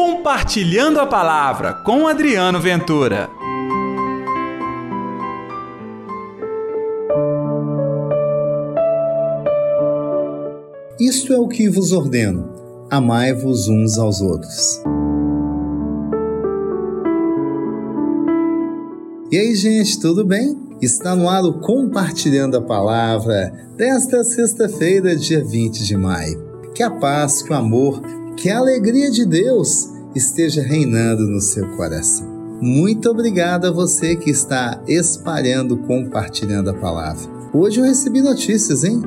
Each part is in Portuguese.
Compartilhando a Palavra com Adriano Ventura. Isto é o que vos ordeno: amai-vos uns aos outros. E aí, gente, tudo bem? Está no ar o Compartilhando a Palavra desta sexta-feira, dia 20 de maio. Que a paz, que o amor, que a alegria de Deus esteja reinando no seu coração. Muito obrigado a você que está espalhando, compartilhando a palavra. Hoje eu recebi notícias, hein?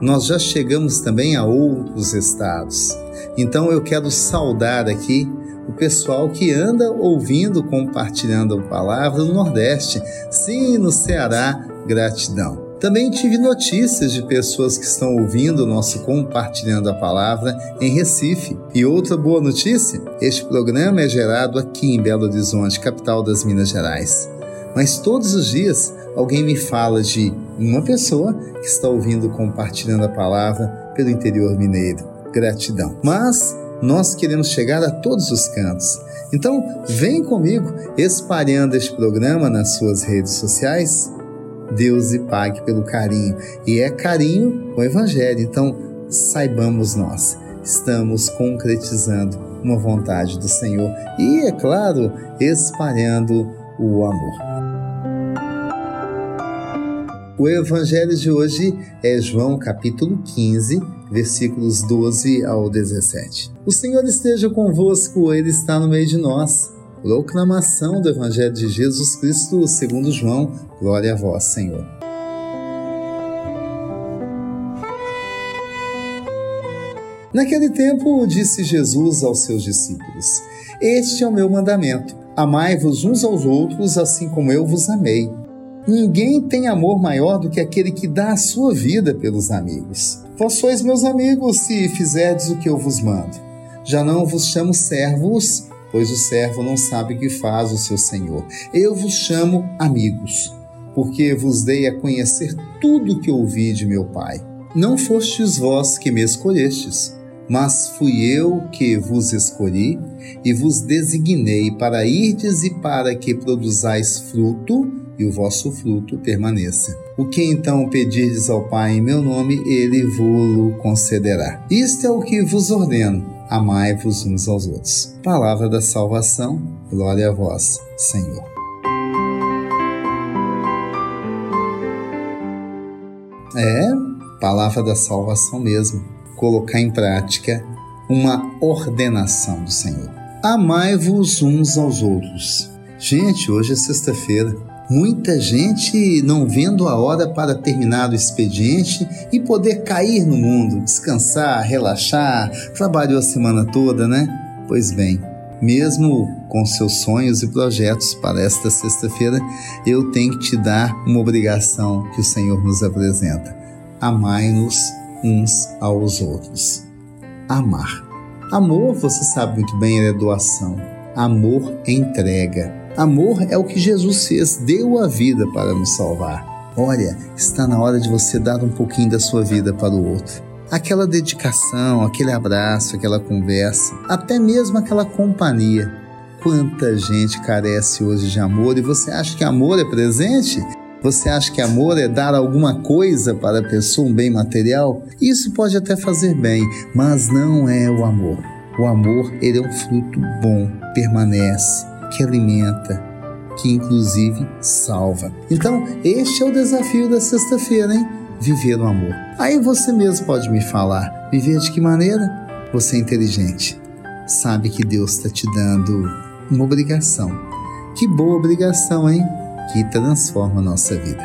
Nós já chegamos também a outros estados. Então eu quero saudar aqui o pessoal que anda ouvindo, compartilhando a palavra no Nordeste. Sim, no Ceará, gratidão. Também tive notícias de pessoas que estão ouvindo o nosso Compartilhando a Palavra em Recife. E outra boa notícia: este programa é gerado aqui em Belo Horizonte, capital das Minas Gerais. Mas todos os dias alguém me fala de uma pessoa que está ouvindo Compartilhando a Palavra pelo interior mineiro. Gratidão. Mas nós queremos chegar a todos os cantos. Então, vem comigo espalhando este programa nas suas redes sociais Deus e pague pelo carinho. E é carinho o Evangelho. Então, saibamos nós, estamos concretizando uma vontade do Senhor e, é claro, espalhando o amor. O evangelho de hoje é João capítulo 15, versículos 12 ao 17. O Senhor esteja convosco, ele está no meio de nós. Proclamação do Evangelho de Jesus Cristo segundo João. Glória a vós, Senhor. Naquele tempo, disse Jesus aos seus discípulos: Este é o meu mandamento: amai-vos uns aos outros, assim como eu vos amei. Ninguém tem amor maior do que aquele que dá a sua vida pelos amigos. Vós sois meus amigos se fizerdes o que eu vos mando. Já não vos chamo servos, pois o servo não sabe o que faz o seu senhor. Eu vos chamo amigos, porque vos dei a conhecer tudo o que ouvi de meu Pai. Não fostes vós que me escolhestes, mas fui eu que vos escolhi e vos designei para irdes e para que produzais fruto e o vosso fruto permaneça. O que então pedirdes ao Pai em meu nome, ele vos concederá. Isto é o que vos ordeno amai-vos uns aos outros. Palavra da salvação, glória a vós, Senhor. É, palavra da salvação mesmo. Colocar em prática uma ordenação do Senhor. Amai-vos uns aos outros. Gente, hoje é sexta-feira. Muita gente não vendo a hora para terminar o expediente e poder cair no mundo, descansar, relaxar. Trabalhou a semana toda, né? Pois bem, mesmo com seus sonhos e projetos para esta sexta-feira, eu tenho que te dar uma obrigação que o Senhor nos apresenta: amai-nos uns aos outros. Amar. Amor, você sabe muito bem, é doação. Amor é entrega. Amor é o que Jesus fez, deu a vida para nos salvar. Olha, está na hora de você dar um pouquinho da sua vida para o outro. Aquela dedicação, aquele abraço, aquela conversa, até mesmo aquela companhia. Quanta gente carece hoje de amor e você acha que amor é presente? Você acha que amor é dar alguma coisa para a pessoa, um bem material? Isso pode até fazer bem, mas não é o amor. O amor, ele é um fruto bom, permanece, que alimenta, que inclusive salva. Então, este é o desafio da sexta-feira, hein? Viver no amor. Aí você mesmo pode me falar: viver de que maneira? Você é inteligente, sabe que Deus está te dando uma obrigação. Que boa obrigação, hein? Que transforma a nossa vida.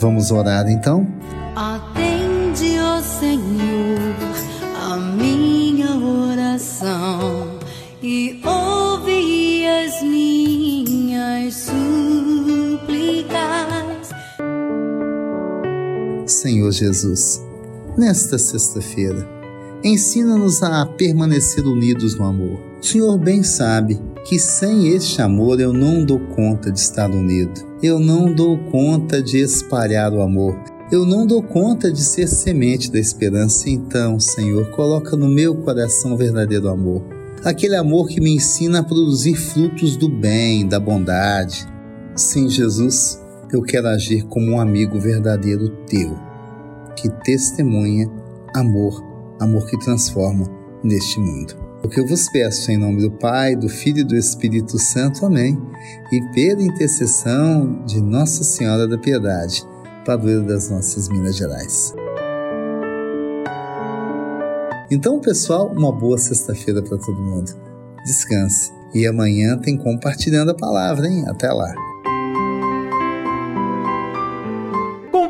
Vamos orar então? Atende, Senhor Jesus, nesta sexta-feira, ensina-nos a permanecer unidos no amor. O Senhor bem sabe que sem este amor eu não dou conta de estar unido. Eu não dou conta de espalhar o amor. Eu não dou conta de ser semente da esperança. Então, Senhor, coloca no meu coração o verdadeiro amor aquele amor que me ensina a produzir frutos do bem, da bondade. Sim, Jesus, eu quero agir como um amigo verdadeiro teu, que testemunha amor, amor que transforma neste mundo. O que eu vos peço em nome do Pai, do Filho e do Espírito Santo. Amém. E pela intercessão de Nossa Senhora da Piedade, padroeira das nossas Minas Gerais. Então, pessoal, uma boa sexta-feira para todo mundo. Descanse. E amanhã tem compartilhando a palavra, hein? Até lá.